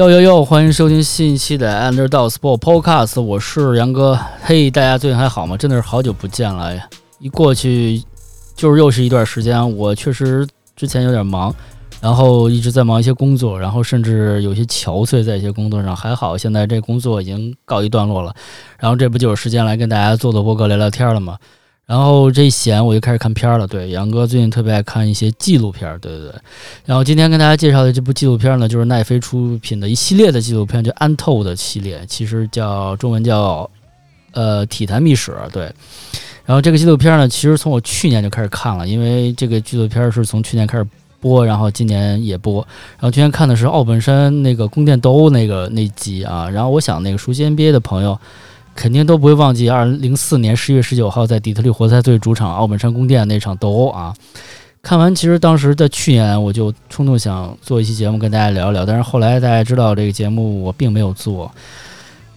哟哟哟！欢迎收听新一期的 Underdog Sport Podcast，我是杨哥。嘿，大家最近还好吗？真的是好久不见了呀！一过去就是又是一段时间。我确实之前有点忙，然后一直在忙一些工作，然后甚至有些憔悴在一些工作上。还好现在这工作已经告一段落了，然后这不就有时间来跟大家做做播客、聊聊天了吗？然后这一闲我就开始看片了。对，杨哥最近特别爱看一些纪录片儿。对对对。然后今天跟大家介绍的这部纪录片呢，就是奈飞出品的一系列的纪录片，叫《安透》的系列，其实叫中文叫呃《体坛秘史》。对。然后这个纪录片呢，其实从我去年就开始看了，因为这个纪录片是从去年开始播，然后今年也播。然后去年看的是奥本山那个宫殿斗殴那个那集啊。然后我想那个熟悉 NBA 的朋友。肯定都不会忘记二零零四年十月十九号在底特律活塞队主场奥本山宫殿那场斗殴啊！看完，其实当时在去年我就冲动想做一期节目跟大家聊一聊，但是后来大家知道这个节目我并没有做。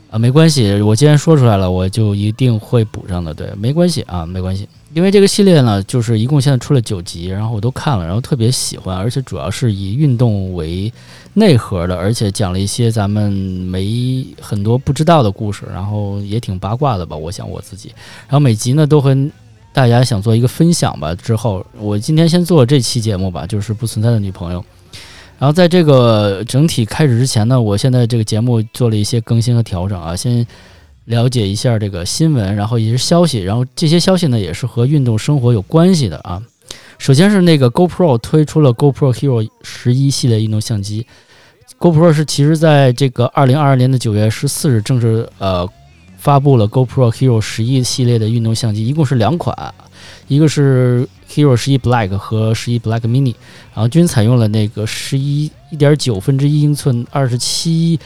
啊，没关系，我既然说出来了，我就一定会补上的。对，没关系啊，没关系。因为这个系列呢，就是一共现在出了九集，然后我都看了，然后特别喜欢，而且主要是以运动为内核的，而且讲了一些咱们没很多不知道的故事，然后也挺八卦的吧，我想我自己。然后每集呢都和大家想做一个分享吧。之后我今天先做这期节目吧，就是不存在的女朋友。然后在这个整体开始之前呢，我现在这个节目做了一些更新和调整啊，先了解一下这个新闻，然后也是消息，然后这些消息呢也是和运动生活有关系的啊。首先是那个 GoPro 推出了 GoPro Hero 十一系列运动相机，GoPro 是其实在这个二零二二年的九月十四日正式呃发布了 GoPro Hero 十一系列的运动相机，一共是两款，一个是。Hero 十一 Black 和十一 Black Mini，然后均采用了那个十一一点九分之一英寸、二十七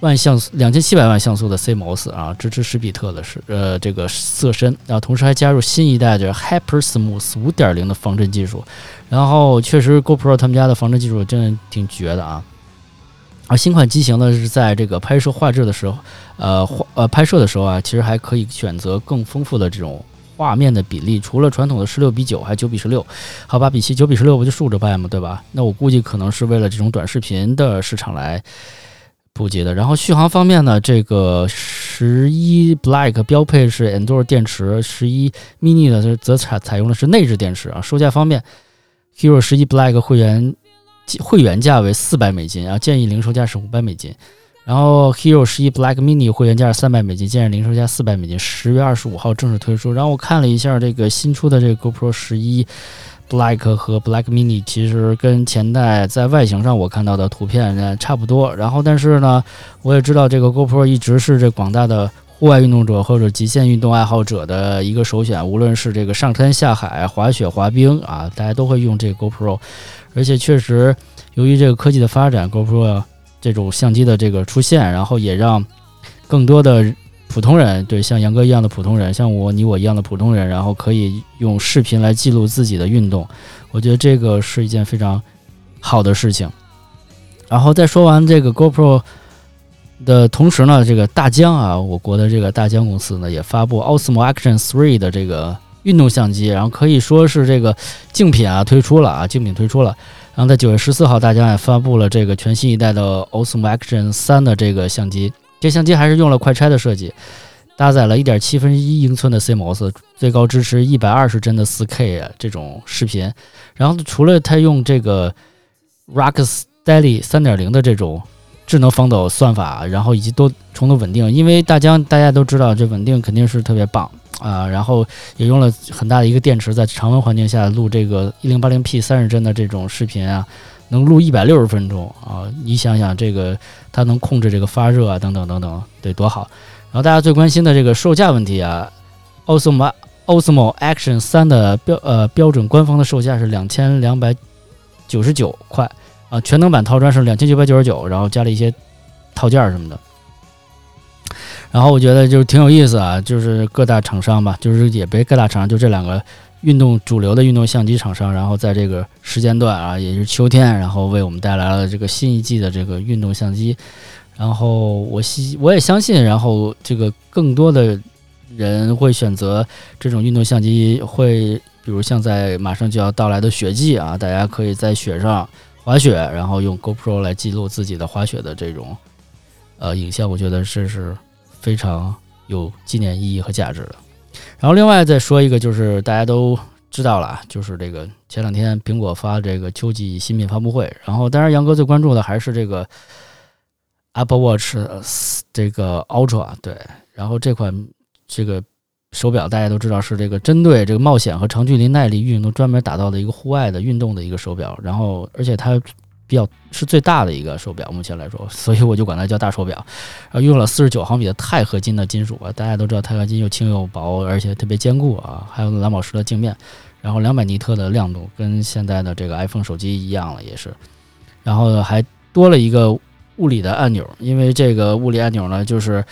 万像素、两千七百万像素的 CMOS 啊，支持十比特的是呃这个色深，然后同时还加入新一代的 Hyper Smooth 五点零的防震技术，然后确实 GoPro 他们家的防震技术真的挺绝的啊。而新款机型呢是在这个拍摄画质的时候，呃画呃拍摄的时候啊，其实还可以选择更丰富的这种。画面的比例除了传统的十六比九，还九比十六，好吧比七，九比十六不就竖着拍嘛？对吧？那我估计可能是为了这种短视频的市场来普及的。然后续航方面呢，这个十一 Black 标配是 Enduro 电池，十一 Mini 呢则采采用的是内置电池啊。售价方面，Hero 十一 Black 会员会员价为四百美金啊，建议零售价是五百美金。然后 Hero 十一 Black Mini 会员价是三百美金，建议零售价四百美金。十月二十五号正式推出。然后我看了一下这个新出的这个 GoPro 十一 Black 和 Black Mini，其实跟前代在外形上我看到的图片差不多。然后但是呢，我也知道这个 GoPro 一直是这广大的户外运动者或者极限运动爱好者的一个首选，无论是这个上山下海、滑雪、滑冰啊，大家都会用这个 GoPro。而且确实，由于这个科技的发展，GoPro。这种相机的这个出现，然后也让更多的普通人，对像杨哥一样的普通人，像我、你、我一样的普通人，然后可以用视频来记录自己的运动。我觉得这个是一件非常好的事情。然后在说完这个 GoPro 的同时呢，这个大疆啊，我国的这个大疆公司呢，也发布 Osmo Action 3的这个运动相机，然后可以说是这个竞品啊推出了啊，竞品推出了。然后在九月十四号，大疆也发布了这个全新一代的 Osmo Action 三的这个相机。这相机还是用了快拆的设计，搭载了一点七分之一英寸的 CMOS，最高支持一百二十帧的四 K 这种视频。然后除了它用这个 Rocksteady 三点零的这种智能防抖算法，然后以及多重的稳定，因为大疆大家都知道这稳定肯定是特别棒。啊，然后也用了很大的一个电池，在常温环境下录这个一零八零 P 三十帧的这种视频啊，能录一百六十分钟啊！你想想，这个它能控制这个发热啊，等等等等，得多好！然后大家最关心的这个售价问题啊，Osmo Osmo Action 三的标呃标准官方的售价是两千两百九十九块啊，全能版套装是两千九百九十九，然后加了一些套件什么的。然后我觉得就是挺有意思啊，就是各大厂商吧，就是也别各大厂商，就这两个运动主流的运动相机厂商，然后在这个时间段啊，也就是秋天，然后为我们带来了这个新一季的这个运动相机。然后我希我也相信，然后这个更多的人会选择这种运动相机，会比如像在马上就要到来的雪季啊，大家可以在雪上。滑雪，然后用 GoPro 来记录自己的滑雪的这种呃影像，我觉得这是非常有纪念意义和价值的。然后另外再说一个，就是大家都知道了，就是这个前两天苹果发这个秋季新品发布会，然后当然杨哥最关注的还是这个 Apple Watch 这个 Ultra，对，然后这款这个。手表大家都知道是这个针对这个冒险和长距离耐力运动专门打造的一个户外的运动的一个手表，然后而且它比较是最大的一个手表，目前来说，所以我就管它叫大手表。然后用了四十九毫米的钛合金的金属啊，大家都知道钛合金又轻又薄，而且特别坚固啊，还有蓝宝石的镜面，然后两百尼特的亮度，跟现在的这个 iPhone 手机一样了，也是。然后还多了一个物理的按钮，因为这个物理按钮呢，就是。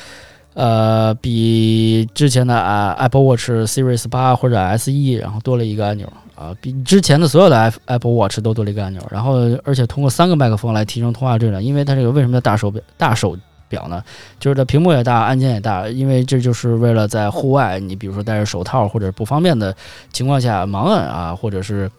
呃，比之前的啊 Apple Watch Series 八或者 S e 然后多了一个按钮，啊比之前的所有的 Apple Watch 都多了一个按钮。然后，而且通过三个麦克风来提升通话质量，因为它这个为什么叫大手表？大手表呢？就是它屏幕也大，按键也大，因为这就是为了在户外，你比如说戴着手套或者不方便的情况下盲按啊，或者是。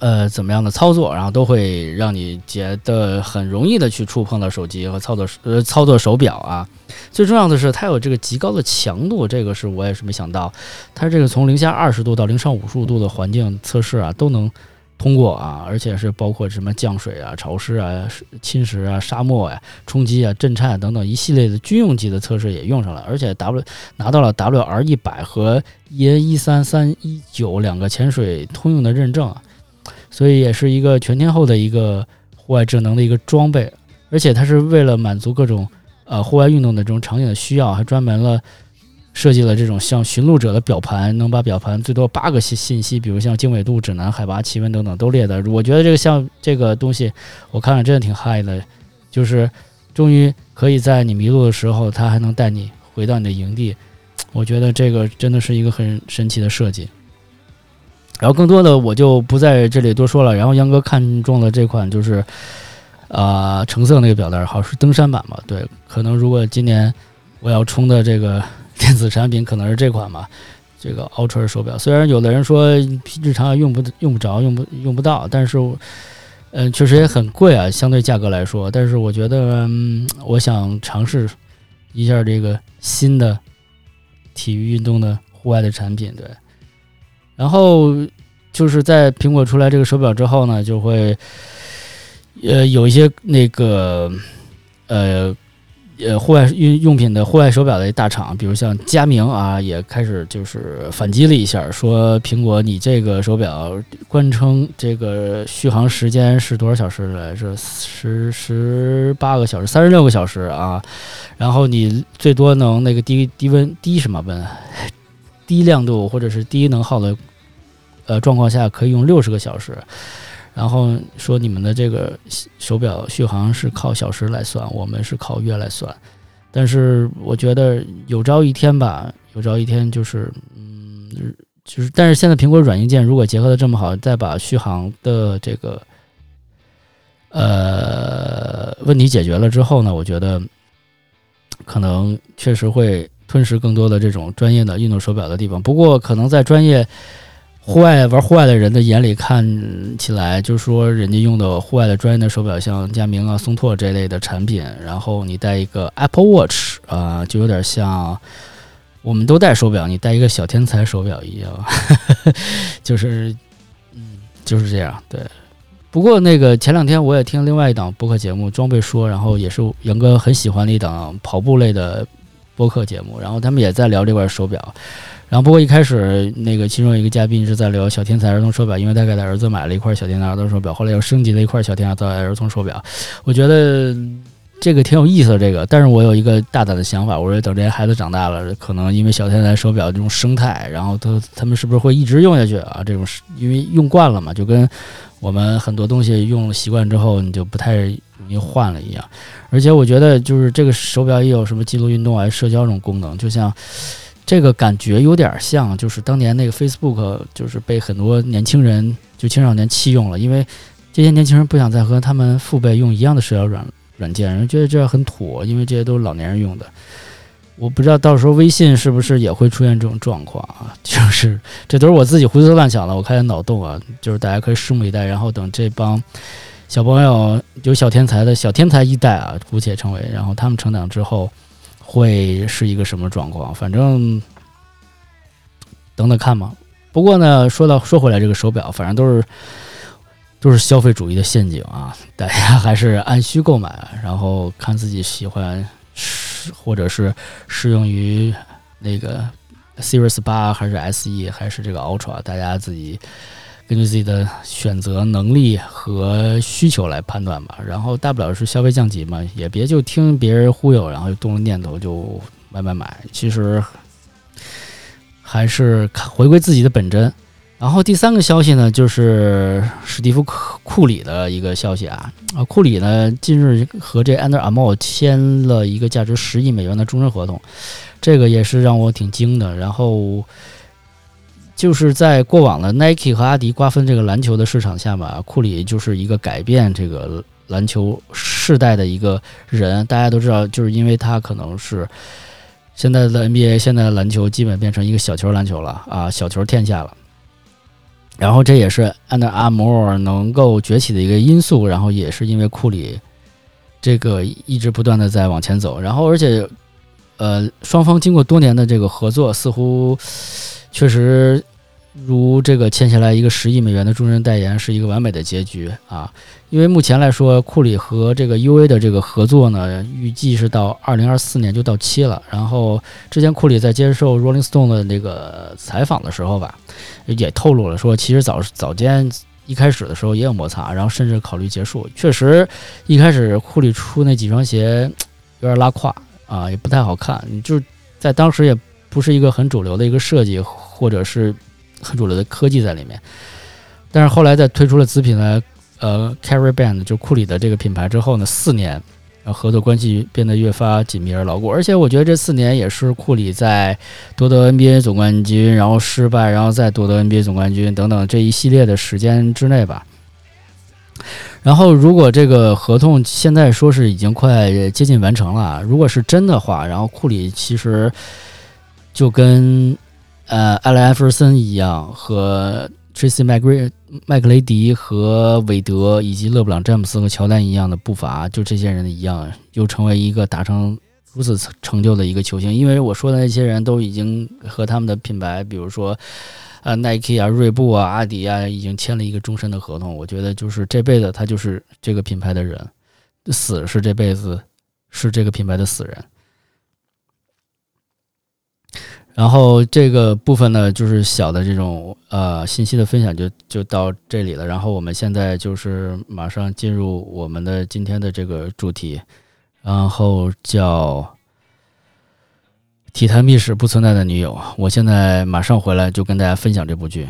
呃，怎么样的操作，然后都会让你觉得很容易的去触碰到手机和操作呃操作手表啊。最重要的是，它有这个极高的强度，这个是我也是没想到。它这个从零下二十度到零上五十五度的环境测试啊，都能通过啊，而且是包括什么降水啊、潮湿啊、侵蚀啊、沙漠呀、冲击啊、震颤等等一系列的军用级的测试也用上了，而且 W 拿到了 WR 一百和 EN 一三三一九两个潜水通用的认证啊。所以也是一个全天候的一个户外智能的一个装备，而且它是为了满足各种呃户外运动的这种场景的需要，还专门了设计了这种像寻路者的表盘，能把表盘最多八个信信息，比如像经纬度、指南、海拔、气温等等都列的。我觉得这个像这个东西，我看了真的挺嗨的，就是终于可以在你迷路的时候，它还能带你回到你的营地。我觉得这个真的是一个很神奇的设计。然后更多的我就不在这里多说了。然后杨哥看中了这款，就是啊橙色那个表带，好像是登山版吧？对，可能如果今年我要充的这个电子产品，可能是这款吧。这个 Ultra 手表，虽然有的人说日常用不用不着，用不用不到，但是嗯，确实也很贵啊，相对价格来说。但是我觉得，嗯，我想尝试一下这个新的体育运动的户外的产品，对。然后就是在苹果出来这个手表之后呢，就会呃有一些那个呃呃户外用用品的户外手表的大厂，比如像佳明啊，也开始就是反击了一下，说苹果你这个手表官称这个续航时间是多少小时来着？十十八个小时，三十六个小时啊。然后你最多能那个低低温低什么温？低亮度或者是低能耗的呃状况下可以用六十个小时，然后说你们的这个手表续航是靠小时来算，我们是靠月来算。但是我觉得有朝一天吧，有朝一天就是嗯，就是但是现在苹果软硬件如果结合的这么好，再把续航的这个呃问题解决了之后呢，我觉得可能确实会。吞噬更多的这种专业的运动手表的地方，不过可能在专业户外玩户外的人的眼里看起来，就是说人家用的户外的专业的手表，像佳明啊、松拓这类的产品，然后你戴一个 Apple Watch 啊，就有点像我们都戴手表，你戴一个小天才手表一样，就是嗯就是这样。对，不过那个前两天我也听另外一档播客节目《装备说》，然后也是杨哥很喜欢的一档跑步类的。播客节目，然后他们也在聊这块手表，然后不过一开始那个其中一个嘉宾是在聊小天才儿童手表，因为他给他儿子买了一块小天才儿童手表，后来又升级了一块小天才儿童手表。我觉得这个挺有意思的，这个，但是我有一个大胆的想法，我说等这些孩子长大了，可能因为小天才手表这种生态，然后他他们是不是会一直用下去啊？这种是因为用惯了嘛，就跟我们很多东西用习惯之后，你就不太容易换了一样。而且我觉得，就是这个手表也有什么记录运动啊、社交这种功能，就像这个感觉有点像，就是当年那个 Facebook，就是被很多年轻人就青少年弃用了，因为这些年轻人不想再和他们父辈用一样的社交软软件，人觉得这样很土，因为这些都是老年人用的。我不知道到时候微信是不是也会出现这种状况啊？就是这都是我自己胡思乱想的，我开的脑洞啊。就是大家可以拭目以待，然后等这帮小朋友有小天才的小天才一代啊，姑且称为，然后他们成长之后会是一个什么状况？反正等等看嘛。不过呢，说到说回来，这个手表反正都是都是消费主义的陷阱啊，大家还是按需购买，然后看自己喜欢，或者是适用于那个 Series 八还是 SE 还是这个 Ultra，大家自己根据自己的选择能力和需求来判断吧。然后大不了是消费降级嘛，也别就听别人忽悠，然后就动了念头就买买买。其实。还是回归自己的本真。然后第三个消息呢，就是史蒂夫库里的一个消息啊啊，库里呢近日和这 Under Armour 签了一个价值十亿美元的终身合同，这个也是让我挺惊的。然后就是在过往的 Nike 和阿迪瓜分这个篮球的市场下吧，库里就是一个改变这个篮球世代的一个人。大家都知道，就是因为他可能是。现在的 NBA，现在的篮球基本变成一个小球篮球了啊，小球天下了。然后这也是 under armor 能够崛起的一个因素，然后也是因为库里这个一直不断的在往前走，然后而且呃，双方经过多年的这个合作，似乎确实。如这个签下来一个十亿美元的终身代言是一个完美的结局啊！因为目前来说，库里和这个 U A 的这个合作呢，预计是到二零二四年就到期了。然后之前库里在接受 Rolling Stone 的那个采访的时候吧，也透露了说，其实早早间一开始的时候也有摩擦，然后甚至考虑结束。确实，一开始库里出那几双鞋有点拉胯啊，也不太好看，就是在当时也不是一个很主流的一个设计，或者是。很主流的科技在里面，但是后来在推出了子品牌，呃，Carry Band 就库里的这个品牌之后呢，四年，然后合作关系变得越发紧密而牢固。而且我觉得这四年也是库里在夺得 NBA 总冠军，然后失败，然后再夺得 NBA 总冠军等等这一系列的时间之内吧。然后如果这个合同现在说是已经快接近完成了，如果是真的话，然后库里其实就跟。呃，艾莱·艾弗森一样，和 Tracy 麦格、麦克雷迪和韦德以及勒布朗·詹姆斯和乔丹一样的步伐，就这些人的一样，又成为一个达成如此成就的一个球星。因为我说的那些人都已经和他们的品牌，比如说呃 Nike 啊、锐步啊、阿迪啊，已经签了一个终身的合同。我觉得就是这辈子他就是这个品牌的人，死是这辈子是这个品牌的死人。然后这个部分呢，就是小的这种呃信息的分享就就到这里了。然后我们现在就是马上进入我们的今天的这个主题，然后叫《体坛秘史不存在的女友》。我现在马上回来就跟大家分享这部剧。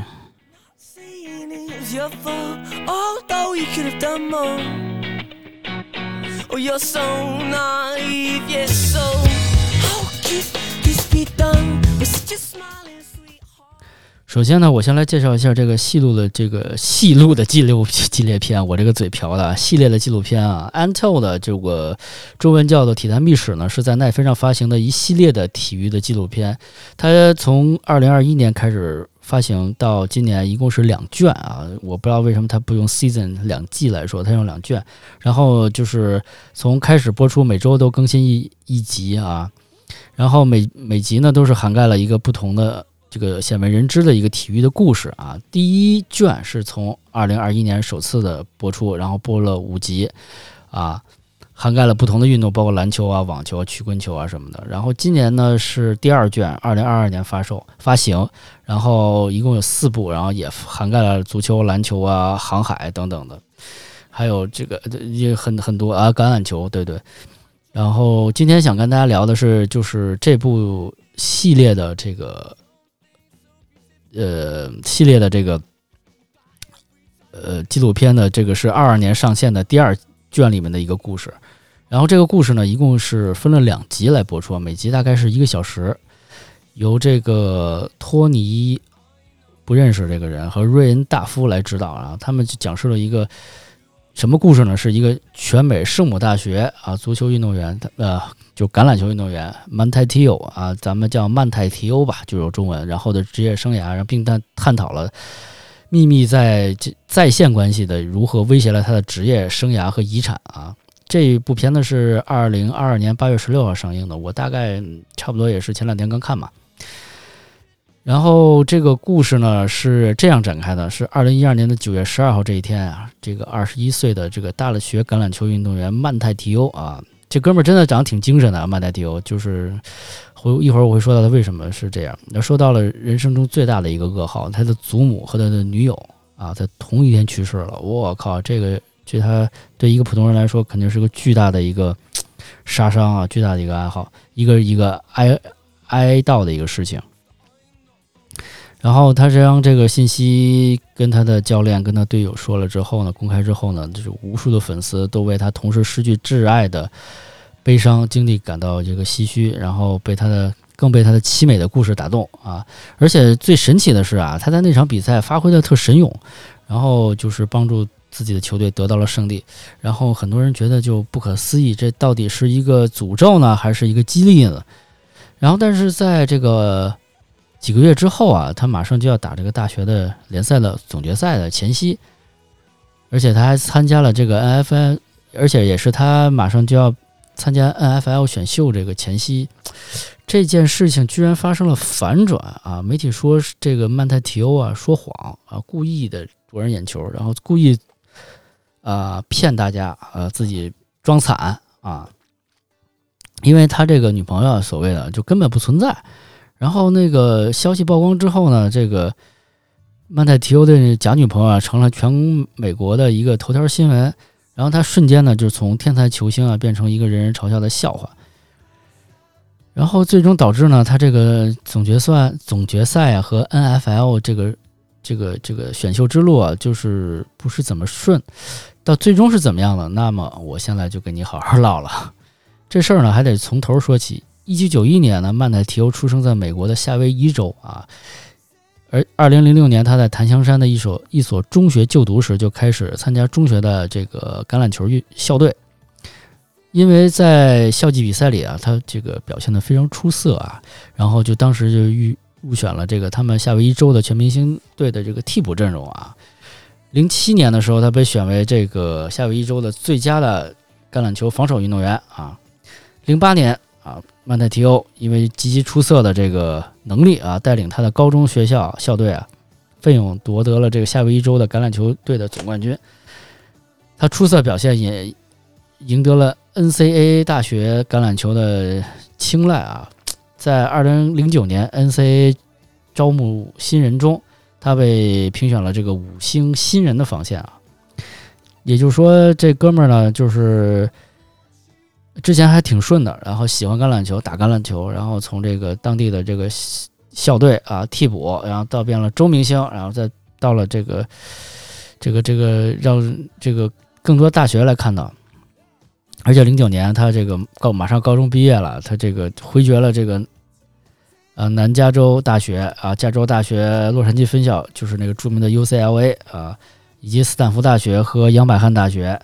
首先呢，我先来介绍一下这个戏路的这个戏路的纪录纪录片。我这个嘴瓢的系列的纪录片啊，Untold 的这个中文叫做《体坛秘史》呢，是在奈飞上发行的一系列的体育的纪录片。它从二零二一年开始发行到今年，一共是两卷啊。我不知道为什么它不用 season 两季来说，它用两卷。然后就是从开始播出，每周都更新一一集啊。然后每每集呢都是涵盖了一个不同的这个鲜为人知的一个体育的故事啊。第一卷是从二零二一年首次的播出，然后播了五集，啊，涵盖了不同的运动，包括篮球啊、网球、啊曲棍球啊什么的。然后今年呢是第二卷，二零二二年发售发行，然后一共有四部，然后也涵盖了足球、篮球啊、航海等等的，还有这个也很很多啊，橄榄球，对对。然后今天想跟大家聊的是，就是这部系列的这个，呃，系列的这个，呃，纪录片的这个是二二年上线的第二卷里面的一个故事。然后这个故事呢，一共是分了两集来播出，每集大概是一个小时，由这个托尼不认识这个人和瑞恩大夫来指导啊，他们就讲述了一个。什么故事呢？是一个全美圣母大学啊足球运动员，呃，就橄榄球运动员曼泰提欧啊，咱们叫曼泰提欧吧，就有中文。然后的职业生涯，然后并探探讨了秘密在在线关系的如何威胁了他的职业生涯和遗产啊。这部片子是二零二二年八月十六号上映的，我大概差不多也是前两天刚看嘛。然后这个故事呢是这样展开的：是二零一二年的九月十二号这一天啊，这个二十一岁的这个大了学橄榄球运动员曼泰提欧啊，这哥们儿真的长得挺精神的。曼泰提欧就是会一会儿我会说到他为什么是这样。那说到了人生中最大的一个噩耗，他的祖母和他的女友啊，在同一天去世了。我靠，这个对他对一个普通人来说肯定是个巨大的一个杀伤啊，巨大的一个爱好，一个一个哀哀悼的一个事情。然后他将这个信息跟他的教练、跟他队友说了之后呢，公开之后呢，就是无数的粉丝都为他同时失去挚爱的悲伤经历感到这个唏嘘，然后被他的更被他的凄美的故事打动啊！而且最神奇的是啊，他在那场比赛发挥的特神勇，然后就是帮助自己的球队得到了胜利。然后很多人觉得就不可思议，这到底是一个诅咒呢，还是一个激励呢？然后但是在这个。几个月之后啊，他马上就要打这个大学的联赛的总决赛的前夕，而且他还参加了这个 NFL，而且也是他马上就要参加 NFL 选秀这个前夕，这件事情居然发生了反转啊！媒体说这个曼泰提欧啊说谎啊，故意的夺人眼球，然后故意啊骗大家啊自己装惨啊，因为他这个女朋友所谓的就根本不存在。然后那个消息曝光之后呢，这个曼泰提欧的假女朋友啊，成了全美国的一个头条新闻。然后他瞬间呢，就从天才球星啊，变成一个人人嘲笑的笑话。然后最终导致呢，他这个总决赛、总决赛啊和 NFL 这个这个这个选秀之路啊，就是不是怎么顺。到最终是怎么样的？那么我现在就跟你好好唠了。这事儿呢，还得从头说起。一九九一年呢，曼泰提欧出生在美国的夏威夷州啊，而二零零六年他在檀香山的一所一所中学就读时，就开始参加中学的这个橄榄球运校队。因为在校际比赛里啊，他这个表现的非常出色啊，然后就当时就预入选了这个他们夏威夷州的全明星队的这个替补阵容啊。零七年的时候，他被选为这个夏威夷州的最佳的橄榄球防守运动员啊。零八年。啊，曼泰提欧因为极其出色的这个能力啊，带领他的高中学校校队啊，奋勇夺得了这个夏威夷州的橄榄球队的总冠军。他出色表现也赢得了 NCAA 大学橄榄球的青睐啊。在2009年 NCAA 招募新人中，他被评选了这个五星新人的防线啊。也就是说，这哥们儿呢，就是。之前还挺顺的，然后喜欢橄榄球，打橄榄球，然后从这个当地的这个校队啊替补，然后到变了周明星，然后再到了这个这个这个让这个更多大学来看到，而且零九年他这个高马上高中毕业了，他这个回绝了这个呃南加州大学啊加州大学洛杉矶分校，就是那个著名的 UCLA 啊，以及斯坦福大学和杨百翰大学。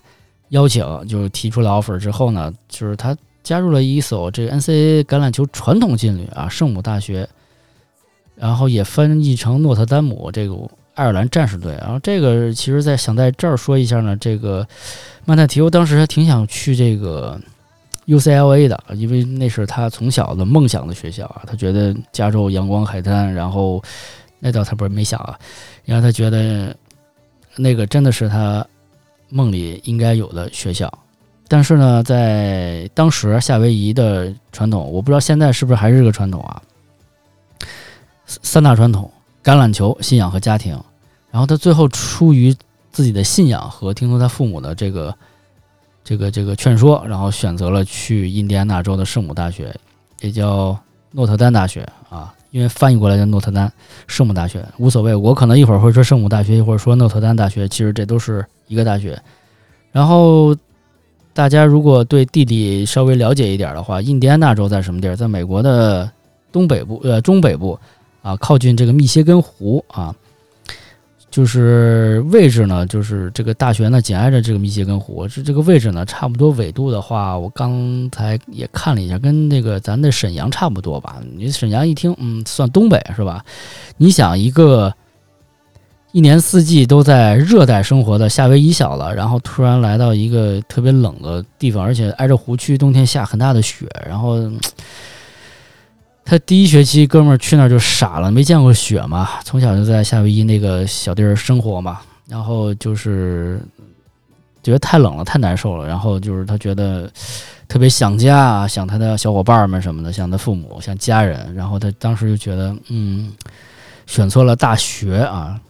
邀请就是提出了 offer 之后呢，就是他加入了一所这个 NCAA 橄榄球传统劲旅啊圣母大学，然后也翻译成诺特丹姆这个爱尔兰战士队。然后这个其实，在想在这儿说一下呢，这个曼泰提欧当时还挺想去这个 UCLA 的，因为那是他从小的梦想的学校啊。他觉得加州阳光海滩，然后那倒他不是没想啊，然后他觉得那个真的是他。梦里应该有的学校，但是呢，在当时夏威夷的传统，我不知道现在是不是还是这个传统啊。三大传统：橄榄球、信仰和家庭。然后他最后出于自己的信仰和听从他父母的这个、这个、这个劝说，然后选择了去印第安纳州的圣母大学，也叫诺特丹大学啊。因为翻译过来叫诺特丹圣母大学，无所谓。我可能一会儿会说圣母大学，一会儿说诺特丹大学，其实这都是一个大学。然后大家如果对地理稍微了解一点的话，印第安纳州在什么地儿？在美国的东北部，呃，中北部啊，靠近这个密歇根湖啊。就是位置呢，就是这个大学呢紧挨着这个密歇根湖，这这个位置呢差不多纬度的话，我刚才也看了一下，跟那个咱的沈阳差不多吧。你沈阳一听，嗯，算东北是吧？你想一个一年四季都在热带生活的夏威夷小子，然后突然来到一个特别冷的地方，而且挨着湖区，冬天下很大的雪，然后。他第一学期，哥们儿去那儿就傻了，没见过雪嘛，从小就在夏威夷那个小地儿生活嘛，然后就是觉得太冷了，太难受了，然后就是他觉得特别想家，想他的小伙伴们什么的，想他父母，想家人，然后他当时就觉得，嗯，选错了大学啊。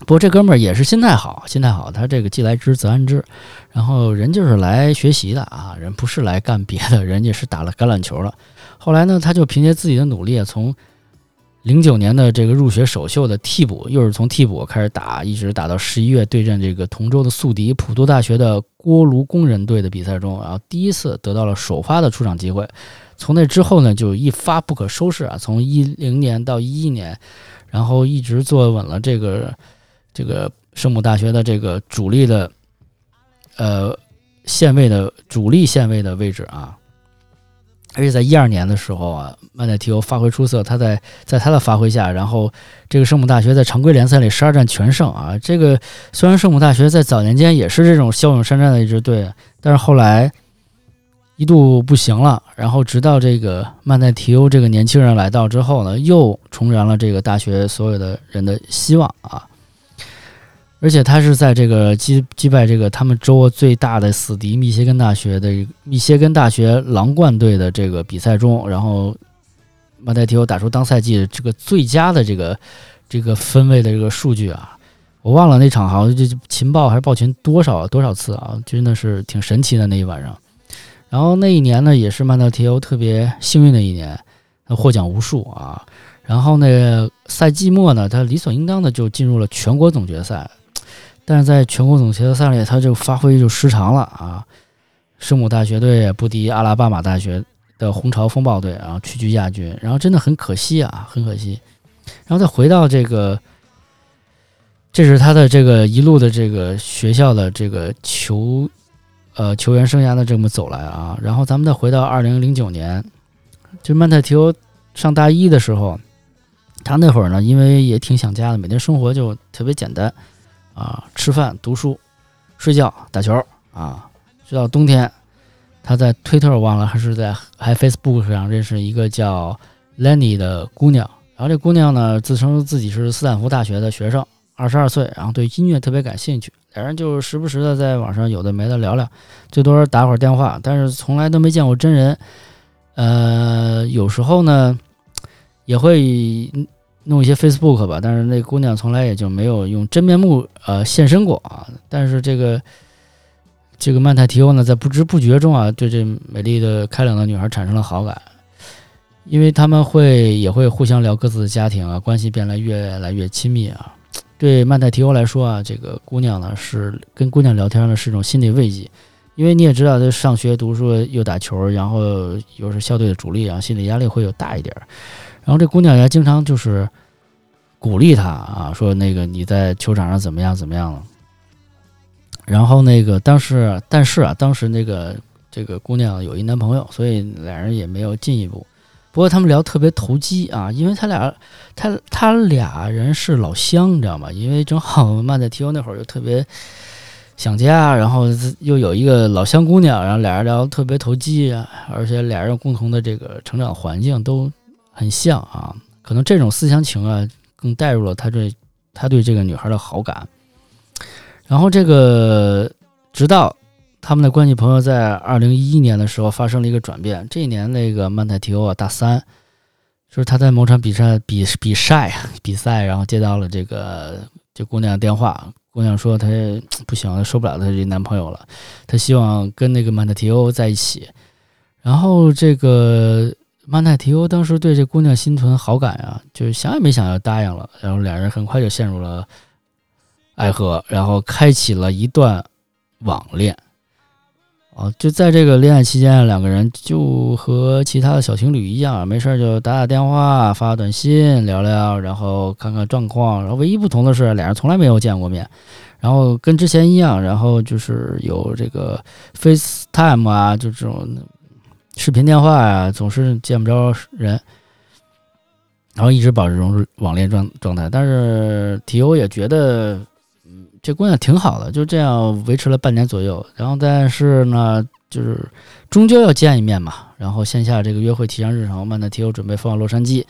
不过这哥们儿也是心态好，心态好，他这个既来之则安之，然后人就是来学习的啊，人不是来干别的，人家是打了橄榄球的。后来呢，他就凭借自己的努力，从零九年的这个入学首秀的替补，又是从替补开始打，一直打到十一月对阵这个同州的宿敌普渡大学的锅炉工人队的比赛中，然后第一次得到了首发的出场机会。从那之后呢，就一发不可收拾啊！从一零年到一一年，然后一直坐稳了这个这个圣母大学的这个主力的呃线位的主力线位的位置啊。而且在一二年的时候啊，曼代提欧发挥出色，他在在他的发挥下，然后这个圣母大学在常规联赛里十二战全胜啊。这个虽然圣母大学在早年间也是这种骁勇善战的一支队，但是后来一度不行了。然后直到这个曼代提欧这个年轻人来到之后呢，又重燃了这个大学所有的人的希望啊。而且他是在这个击击败这个他们州最大的死敌密歇根大学的密歇根大学狼冠队的这个比赛中，然后马代提欧打出当赛季这个最佳的这个这个分位的这个数据啊，我忘了那场好像就擒报还是报擒多少多少次啊，真的是挺神奇的那一晚上。然后那一年呢，也是曼德提欧特别幸运的一年，他获奖无数啊。然后呢，赛季末呢，他理所应当的就进入了全国总决赛。但是在全国总决赛里，他就发挥就失常了啊！圣母大学队不敌阿拉巴马大学的红潮风暴队，然后屈居亚军，然后真的很可惜啊，很可惜。然后再回到这个，这是他的这个一路的这个学校的这个球，呃，球员生涯的这么走来啊。然后咱们再回到二零零九年，就曼特提欧上大一的时候，他那会儿呢，因为也挺想家的，每天生活就特别简单。啊，吃饭、读书、睡觉、打球啊，直到冬天，他在推特忘了还是在还 Facebook 上认识一个叫 Lenny 的姑娘。然后这姑娘呢，自称自己是斯坦福大学的学生，二十二岁，然后对音乐特别感兴趣。两人就时不时的在网上有的没的聊聊，最多打会儿电话，但是从来都没见过真人。呃，有时候呢，也会。弄一些 Facebook 吧，但是那姑娘从来也就没有用真面目呃现身过啊。但是这个这个曼泰提欧呢，在不知不觉中啊，对这美丽的开朗的女孩产生了好感，因为他们会也会互相聊各自的家庭啊，关系变得越来越亲密啊。对曼泰提欧来说啊，这个姑娘呢是跟姑娘聊天呢是一种心理慰藉，因为你也知道，他上学读书又打球，然后又是校队的主力啊，心理压力会有大一点。然后这姑娘也经常就是鼓励他啊，说那个你在球场上怎么样怎么样了。然后那个当时，但是啊，当时那个这个姑娘有一男朋友，所以俩人也没有进一步。不过他们聊特别投机啊，因为他俩他他俩人是老乡，你知道吗？因为正好曼德提欧那会儿又特别想家，然后又有一个老乡姑娘，然后俩人聊特别投机啊，而且俩人共同的这个成长环境都。很像啊，可能这种思乡情啊，更带入了他对他对这个女孩的好感。然后这个，直到他们的关系朋友在二零一一年的时候发生了一个转变。这一年，那个曼泰提欧啊，大三，就是他在某场比赛比比赛 比赛，然后接到了这个这姑娘的电话，姑娘说她不行，受不了她这男朋友了，她希望跟那个曼泰提欧在一起。然后这个。曼奈提欧当时对这姑娘心存好感啊，就是想也没想就答应了，然后两人很快就陷入了爱河，然后开启了一段网恋。啊，就在这个恋爱期间，两个人就和其他的小情侣一样，没事就打打电话、发短信聊聊，然后看看状况。然后唯一不同的是，俩人从来没有见过面，然后跟之前一样，然后就是有这个 FaceTime 啊，就这种视频电话啊，总是见不着人，然后一直保持这种网恋状状态。但是 T.O 也觉得。嗯这姑娘挺好的，就这样维持了半年左右。然后，但是呢，就是终究要见一面嘛。然后线下这个约会提上日程，曼特提欧准备飞往洛杉矶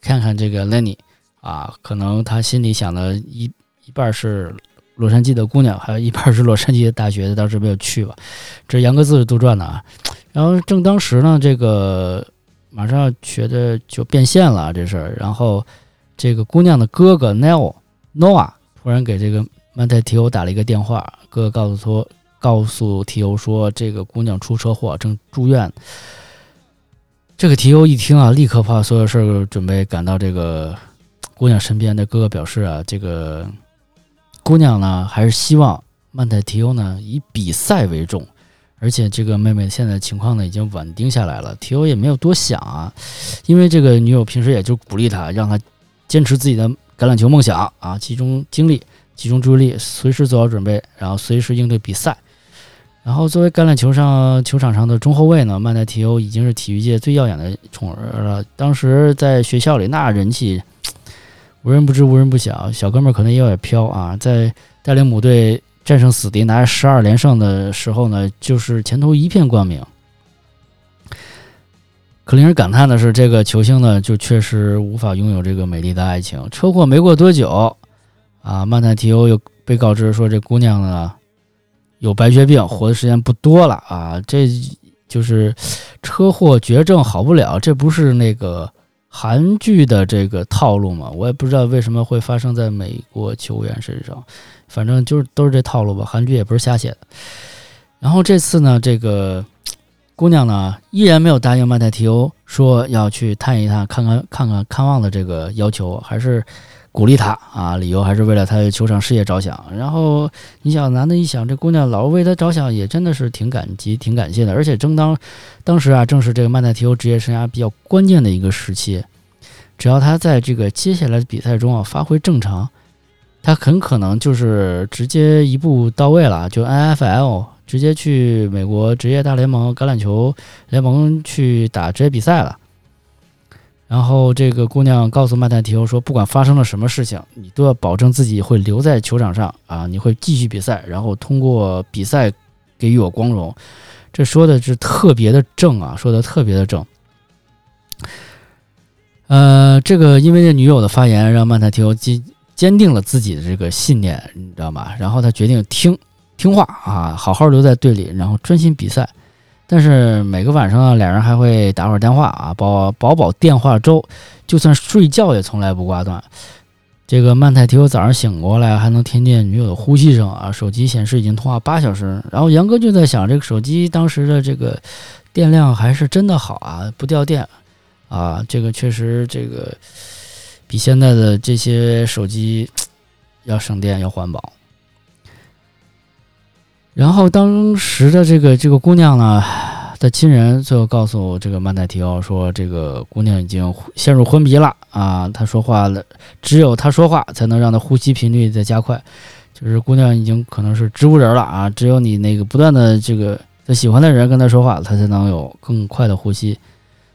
看看这个 Lenny 啊。可能他心里想的一一半是洛杉矶的姑娘，还有一半是洛杉矶的大学的，当时没有去吧。这杨格自是杜撰的啊。然后正当时呢，这个马上要觉得就变现了这事儿。然后这个姑娘的哥哥 Neil Noah 突然给这个。曼泰提欧打了一个电话，哥哥告诉说，告诉提欧说，这个姑娘出车祸，正住院。这个提欧一听啊，立刻把所有事儿准备赶到这个姑娘身边。的哥哥表示啊，这个姑娘呢，还是希望曼泰提欧呢以比赛为重，而且这个妹妹现在情况呢已经稳定下来了。提欧也没有多想啊，因为这个女友平时也就鼓励他，让他坚持自己的橄榄球梦想啊，集中精力。集中注意力，随时做好准备，然后随时应对比赛。然后作为橄榄球上球场上的中后卫呢，曼代提欧已经是体育界最耀眼的宠儿了。当时在学校里那人气无人不知，无人不晓。小哥们可能也有点飘啊，在带领母队战胜死敌，拿十二连胜的时候呢，就是前途一片光明。可令人感叹的是，这个球星呢，就确实无法拥有这个美丽的爱情。车祸没过多久。啊，曼泰提欧又被告知说，这姑娘呢有白血病，活的时间不多了啊！这就是车祸绝症好不了，这不是那个韩剧的这个套路吗？我也不知道为什么会发生在美国球员身上，反正就是都是这套路吧。韩剧也不是瞎写的。然后这次呢，这个姑娘呢依然没有答应曼泰提欧说要去探一探、看看、看看、看望的这个要求，还是。鼓励他啊，理由还是为了他的球场事业着想。然后你想，男的一想，这姑娘老为他着想，也真的是挺感激、挺感谢的。而且正当当时啊，正是这个曼泰提欧职业生涯比较关键的一个时期，只要他在这个接下来的比赛中啊发挥正常，他很可能就是直接一步到位了，就 NFL 直接去美国职业大联盟橄榄球联盟去打职业比赛了。然后这个姑娘告诉曼泰提欧说：“不管发生了什么事情，你都要保证自己会留在球场上啊！你会继续比赛，然后通过比赛给予我光荣。”这说的是特别的正啊，说的特别的正。呃，这个因为这女友的发言，让曼泰提欧坚坚定了自己的这个信念，你知道吗？然后他决定听听话啊，好好留在队里，然后专心比赛。但是每个晚上啊，俩人还会打会儿电话啊，保保保电话粥，就算睡觉也从来不挂断。这个曼泰提欧早上醒过来还能听见女友的呼吸声啊，手机显示已经通话八小时。然后杨哥就在想，这个手机当时的这个电量还是真的好啊，不掉电啊，这个确实这个比现在的这些手机 要省电要环保。然后当时的这个这个姑娘呢的亲人最后告诉这个曼代提奥说，这个姑娘已经陷入昏迷了啊！她说话了，只有她说话才能让她呼吸频率再加快，就是姑娘已经可能是植物人了啊！只有你那个不断的这个她喜欢的人跟她说话，她才能有更快的呼吸。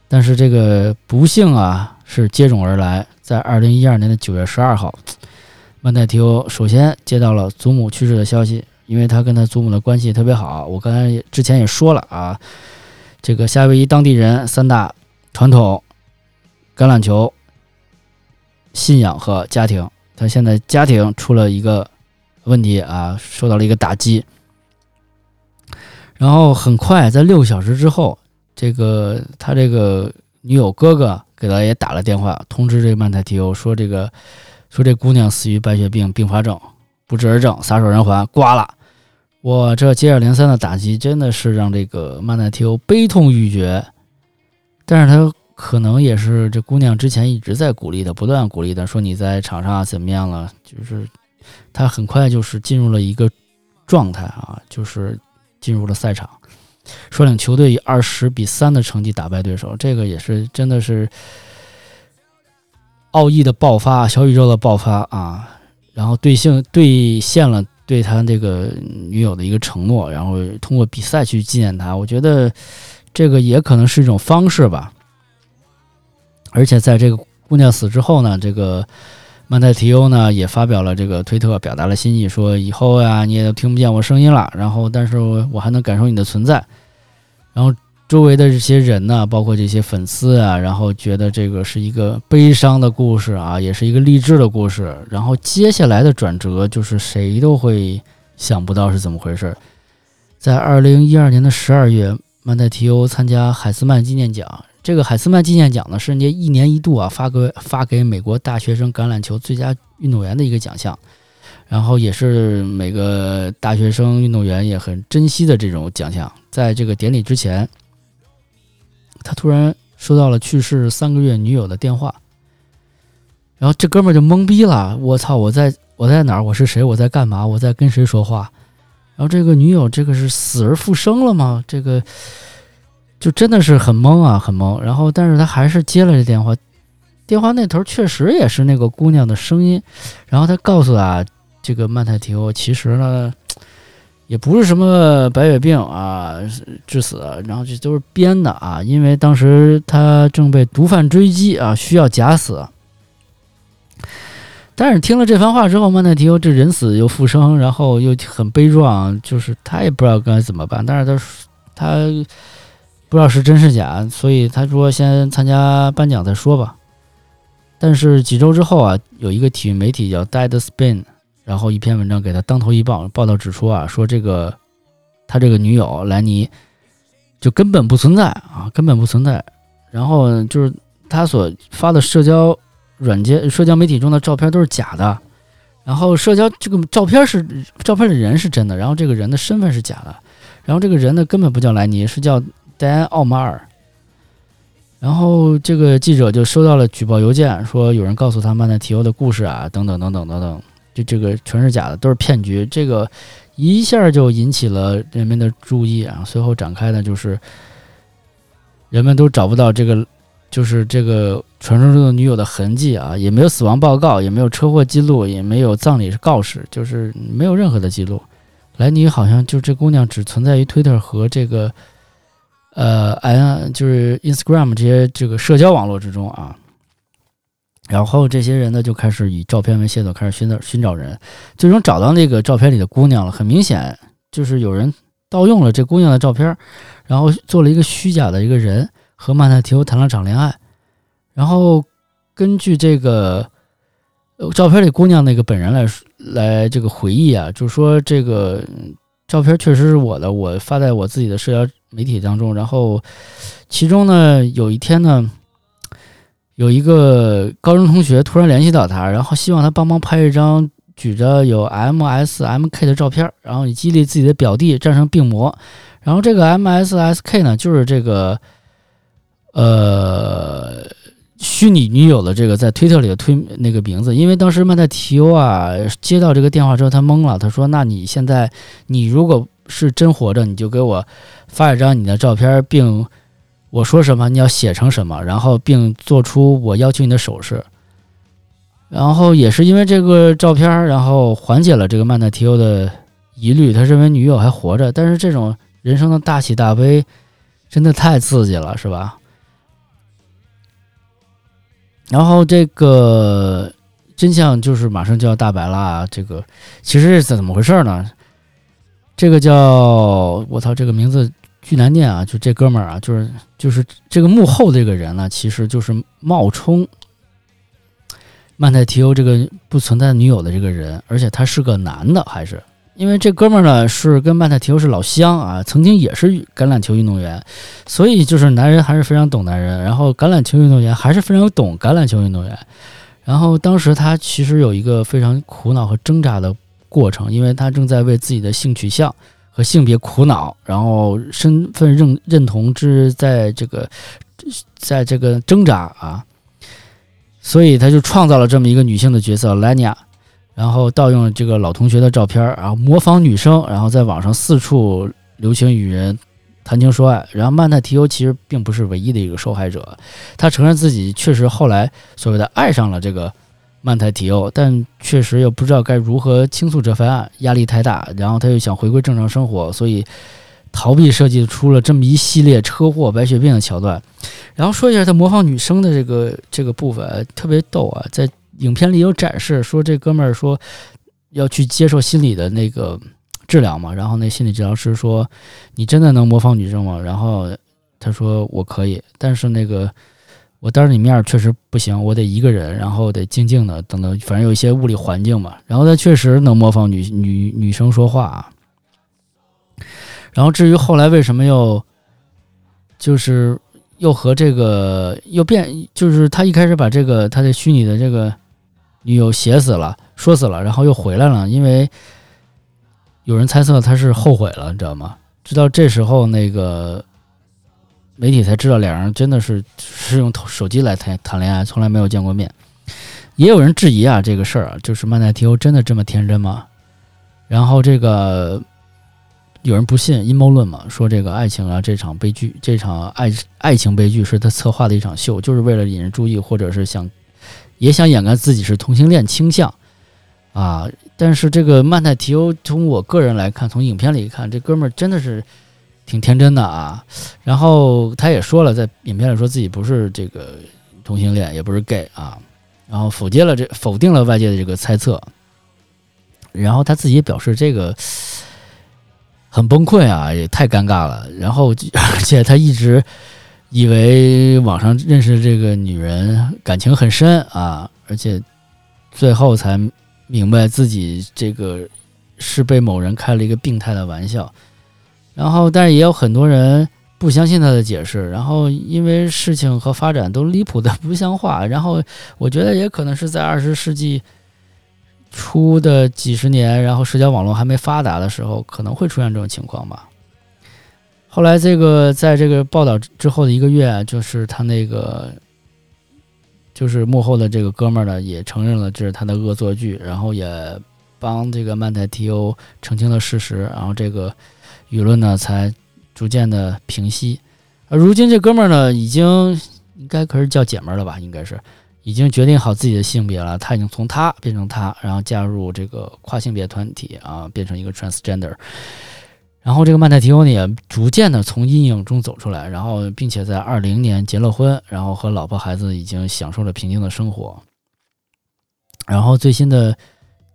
但是这个不幸啊是接踵而来，在二零一二年的九月十二号，曼代提欧首先接到了祖母去世的消息。因为他跟他祖母的关系特别好，我刚才之前也说了啊，这个夏威夷当地人三大传统橄榄球信仰和家庭，他现在家庭出了一个问题啊，受到了一个打击，然后很快在六个小时之后，这个他这个女友哥哥给他也打了电话，通知这个曼泰提欧说这个说这姑娘死于白血病并发症。不治而症，撒手人寰，挂了。哇，这接二连三的打击真的是让这个曼奈提欧悲痛欲绝。但是他可能也是这姑娘之前一直在鼓励他，不断鼓励他，说你在场上怎么样了？就是他很快就是进入了一个状态啊，就是进入了赛场。率领球队以二十比三的成绩打败对手，这个也是真的是奥义的爆发，小宇宙的爆发啊！然后兑现兑现了对他这个女友的一个承诺，然后通过比赛去纪念他，我觉得这个也可能是一种方式吧。而且在这个姑娘死之后呢，这个曼泰提欧呢也发表了这个推特，表达了心意，说以后呀你也都听不见我声音了，然后但是我还能感受你的存在，然后。周围的这些人呢，包括这些粉丝啊，然后觉得这个是一个悲伤的故事啊，也是一个励志的故事。然后接下来的转折，就是谁都会想不到是怎么回事。在二零一二年的十二月，曼代提欧参加海斯曼纪念奖。这个海斯曼纪念奖呢，是人家一年一度啊发给发给美国大学生橄榄球最佳运动员的一个奖项，然后也是每个大学生运动员也很珍惜的这种奖项。在这个典礼之前。他突然收到了去世三个月女友的电话，然后这哥们儿就懵逼了。我操！我在我在哪儿？我是谁？我在干嘛？我在跟谁说话？然后这个女友，这个是死而复生了吗？这个就真的是很懵啊，很懵。然后，但是他还是接了这电话，电话那头确实也是那个姑娘的声音。然后他告诉啊，这个曼泰提欧，其实呢。也不是什么白血病啊致死，然后这都是编的啊，因为当时他正被毒贩追击啊，需要假死。但是听了这番话之后，曼泰提欧这人死又复生，然后又很悲壮，就是他也不知道该怎么办。但是他他不知道是真是假，所以他说先参加颁奖再说吧。但是几周之后啊，有一个体育媒体叫 Dead Spin。然后一篇文章给他当头一棒，报道指出啊，说这个他这个女友兰尼就根本不存在啊，根本不存在。然后就是他所发的社交软件、社交媒体中的照片都是假的。然后社交这个照片是照片的人是真的，然后这个人的身份是假的。然后这个人呢根本不叫莱尼，是叫戴安·奥马尔。然后这个记者就收到了举报邮件，说有人告诉他曼奈提欧的故事啊，等等等等等等。就这个全是假的，都是骗局。这个一下就引起了人们的注意啊！随后展开的就是人们都找不到这个，就是这个传说中的女友的痕迹啊，也没有死亡报告，也没有车祸记录，也没有葬礼告示，就是没有任何的记录。莱尼好像就这姑娘只存在于 Twitter 和这个呃 i 就是 Instagram 这些这个社交网络之中啊。然后这些人呢就开始以照片为线索开始寻找寻找人，最终找到那个照片里的姑娘了。很明显就是有人盗用了这姑娘的照片，然后做了一个虚假的一个人和曼泰提欧谈了场恋爱。然后根据这个照片里姑娘那个本人来来这个回忆啊，就说这个照片确实是我的，我发在我自己的社交媒体当中。然后其中呢有一天呢。有一个高中同学突然联系到他，然后希望他帮忙拍一张举着有 M S M K 的照片，然后以激励自己的表弟战胜病魔。然后这个 M S S K 呢，就是这个呃虚拟女友的这个在推特里的推那个名字。因为当时曼泰提欧啊接到这个电话之后，他懵了，他说：“那你现在你如果是真活着，你就给我发一张你的照片，并。”我说什么，你要写成什么，然后并做出我要求你的手势。然后也是因为这个照片，然后缓解了这个曼奈提欧的疑虑。他认为女友还活着，但是这种人生的大喜大悲，真的太刺激了，是吧？然后这个真相就是马上就要大白了。这个其实是怎么回事呢？这个叫我操，这个名字。巨难念啊！就这哥们儿啊，就是就是这个幕后这个人呢，其实就是冒充曼泰提欧这个不存在女友的这个人，而且他是个男的，还是因为这哥们儿呢是跟曼泰提欧是老乡啊，曾经也是橄榄球运动员，所以就是男人还是非常懂男人，然后橄榄球运动员还是非常懂橄榄球运动员，然后当时他其实有一个非常苦恼和挣扎的过程，因为他正在为自己的性取向。和性别苦恼，然后身份认认同之在这个，在这个挣扎啊，所以他就创造了这么一个女性的角色莱尼亚，然后盗用这个老同学的照片，然后模仿女生，然后在网上四处留情与人谈情说爱。然后曼泰提欧其实并不是唯一的一个受害者，他承认自己确实后来所谓的爱上了这个曼泰提欧，但确实又不知道该如何倾诉这份爱，压力太大。然后他又想回归正常生活，所以逃避设计出了这么一系列车祸、白血病的桥段。然后说一下他模仿女生的这个这个部分，特别逗啊，在影片里有展示说这哥们儿说要去接受心理的那个。治疗嘛，然后那心理治疗师说：“你真的能模仿女生吗？”然后他说：“我可以，但是那个我当着你面确实不行，我得一个人，然后得静静的等等，反正有一些物理环境嘛。”然后他确实能模仿女女女生说话。然后至于后来为什么又就是又和这个又变，就是他一开始把这个他的虚拟的这个女友写死了，说死了，然后又回来了，因为。有人猜测他是后悔了，你知道吗？直到这时候，那个媒体才知道两人真的是是用手机来谈谈恋爱，从来没有见过面。也有人质疑啊，这个事儿啊，就是曼奈提欧真的这么天真吗？然后这个有人不信阴谋论嘛，说这个爱情啊，这场悲剧，这场爱爱情悲剧是他策划的一场秀，就是为了引人注意，或者是想也想掩盖自己是同性恋倾向。啊！但是这个曼泰提欧，从我个人来看，从影片里看，这哥们儿真的是挺天真的啊。然后他也说了，在影片里说自己不是这个同性恋，也不是 gay 啊。然后否定了这否定了外界的这个猜测。然后他自己表示这个很崩溃啊，也太尴尬了。然后 而且他一直以为网上认识这个女人感情很深啊，而且最后才。明白自己这个是被某人开了一个病态的玩笑，然后，但是也有很多人不相信他的解释，然后因为事情和发展都离谱的不像话，然后我觉得也可能是在二十世纪初的几十年，然后社交网络还没发达的时候，可能会出现这种情况吧。后来，这个在这个报道之后的一个月，就是他那个。就是幕后的这个哥们儿呢，也承认了这是他的恶作剧，然后也帮这个曼泰提欧澄清了事实，然后这个舆论呢才逐渐的平息。而如今这哥们儿呢，已经应该可是叫姐们儿了吧？应该是已经决定好自己的性别了，他已经从他变成他，然后加入这个跨性别团体啊，变成一个 transgender。然后这个曼泰提欧呢也逐渐的从阴影中走出来，然后并且在二零年结了婚，然后和老婆孩子已经享受了平静的生活。然后最新的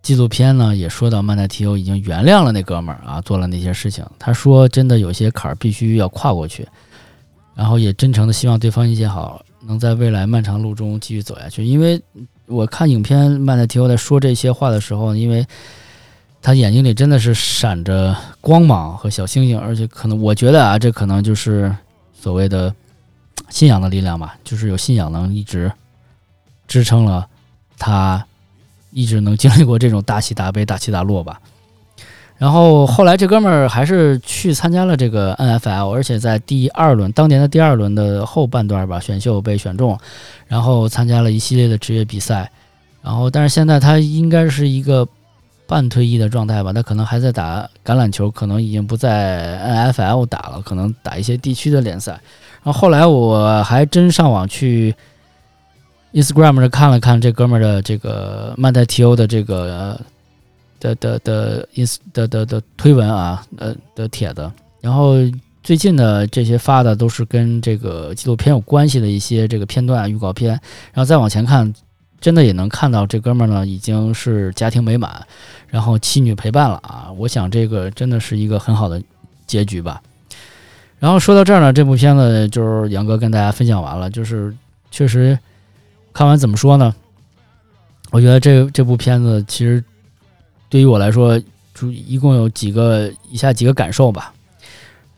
纪录片呢也说到曼泰提欧已经原谅了那哥们儿啊，做了那些事情。他说真的有些坎儿必须要跨过去，然后也真诚的希望对方一切好，能在未来漫长路中继续走下去。因为我看影片曼泰提欧在说这些话的时候，因为。他眼睛里真的是闪着光芒和小星星，而且可能我觉得啊，这可能就是所谓的信仰的力量吧，就是有信仰能一直支撑了他，一直能经历过这种大喜大悲、大起大落吧。然后后来这哥们儿还是去参加了这个 NFL，而且在第二轮当年的第二轮的后半段吧，选秀被选中，然后参加了一系列的职业比赛。然后，但是现在他应该是一个。半退役的状态吧，他可能还在打橄榄球，可能已经不在 NFL 打了，可能打一些地区的联赛。然后后来我还真上网去 Instagram 上看了看这哥们儿的这个曼代提欧的这个的的的 ins 的的的推文啊，呃的帖子。然后最近的这些发的都是跟这个纪录片有关系的一些这个片段预告片。然后再往前看。真的也能看到这哥们儿呢，已经是家庭美满，然后妻女陪伴了啊！我想这个真的是一个很好的结局吧。然后说到这儿呢，这部片子就是杨哥跟大家分享完了，就是确实看完怎么说呢？我觉得这这部片子其实对于我来说，就一共有几个以下几个感受吧。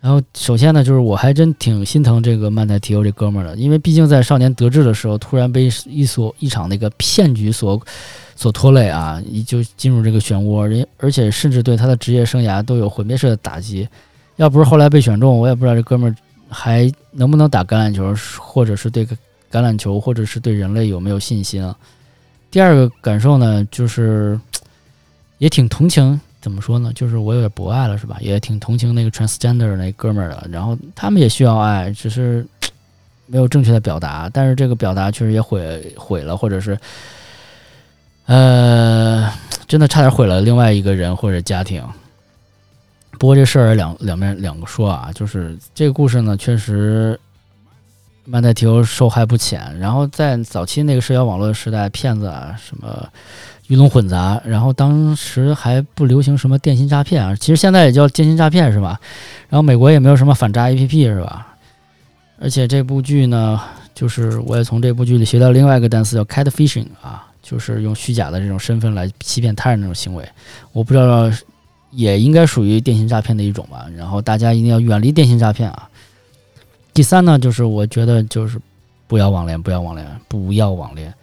然后，首先呢，就是我还真挺心疼这个曼泰提欧这哥们儿的，因为毕竟在少年得志的时候，突然被一所一场那个骗局所所拖累啊，就进入这个漩涡，人而且甚至对他的职业生涯都有毁灭式的打击。要不是后来被选中，我也不知道这哥们儿还能不能打橄榄球，或者是对橄榄球，或者是对人类有没有信心啊。第二个感受呢，就是 也挺同情。怎么说呢？就是我有点博爱了，是吧？也挺同情那个 transgender 那哥们儿的。然后他们也需要爱，只是 没有正确的表达。但是这个表达确实也毁毁了，或者是呃，真的差点毁了另外一个人或者家庭。不过这事儿两两面两个说啊，就是这个故事呢，确实曼代提欧受害不浅。然后在早期那个社交网络时代，骗子啊什么。鱼龙混杂，然后当时还不流行什么电信诈骗啊，其实现在也叫电信诈骗是吧？然后美国也没有什么反诈 APP 是吧？而且这部剧呢，就是我也从这部剧里学到另外一个单词叫 catfishing 啊，就是用虚假的这种身份来欺骗他人那种行为，我不知道也应该属于电信诈骗的一种吧。然后大家一定要远离电信诈骗啊。第三呢，就是我觉得就是不要网恋，不要网恋，不要网恋，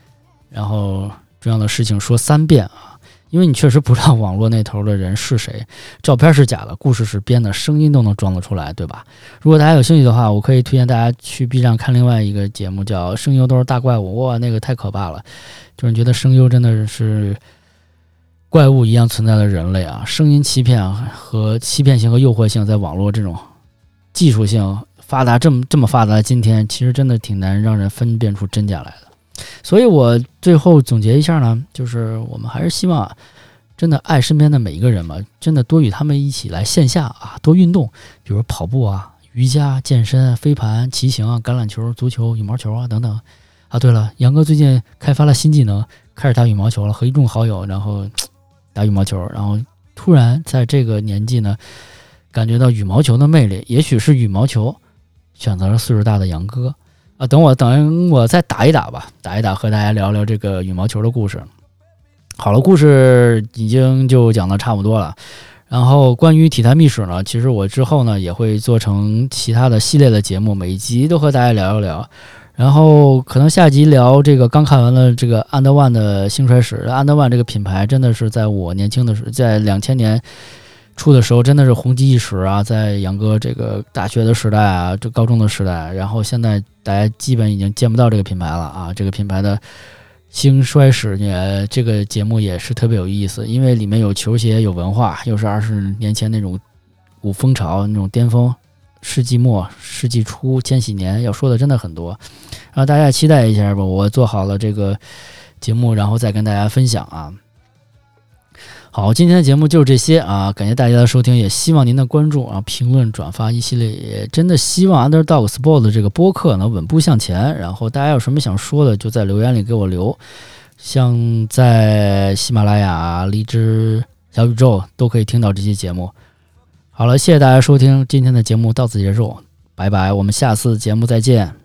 然后。重要的事情说三遍啊，因为你确实不知道网络那头的人是谁，照片是假的，故事是编的，声音都能装得出来，对吧？如果大家有兴趣的话，我可以推荐大家去 B 站看另外一个节目，叫《声优都是大怪物》，哇，那个太可怕了，就是你觉得声优真的是怪物一样存在的人类啊！声音欺骗和欺骗性和诱惑性，在网络这种技术性发达这么这么发达的今天，其实真的挺难让人分辨出真假来的。所以，我最后总结一下呢，就是我们还是希望，真的爱身边的每一个人嘛，真的多与他们一起来线下啊，多运动，比如跑步啊、瑜伽、健身、飞盘、骑行啊、橄榄球、足球、羽毛球啊等等。啊，对了，杨哥最近开发了新技能，开始打羽毛球了，和一众好友然后 打羽毛球，然后突然在这个年纪呢，感觉到羽毛球的魅力，也许是羽毛球选择了岁数大的杨哥。啊，等我等我再打一打吧，打一打和大家聊聊这个羽毛球的故事。好了，故事已经就讲的差不多了。然后关于体坛秘史呢，其实我之后呢也会做成其他的系列的节目，每一集都和大家聊一聊。然后可能下集聊这个刚看完了这个安德万的兴衰史。安德万这个品牌真的是在我年轻的时候，在两千年。出的时候真的是红极一时啊，在杨哥这个大学的时代啊，这高中的时代，然后现在大家基本已经见不到这个品牌了啊。这个品牌的兴衰史，也这个节目也是特别有意思，因为里面有球鞋，有文化，又是二十年前那种古风潮那种巅峰，世纪末、世纪初、千禧年，要说的真的很多。然后大家期待一下吧，我做好了这个节目，然后再跟大家分享啊。好，今天的节目就是这些啊！感谢大家的收听，也希望您的关注啊、评论、转发一系列。也真的希望 Underdog Sport 这个播客能稳步向前。然后大家有什么想说的，就在留言里给我留。像在喜马拉雅、荔枝、小宇宙都可以听到这期节目。好了，谢谢大家收听今天的节目，到此结束，拜拜，我们下次节目再见。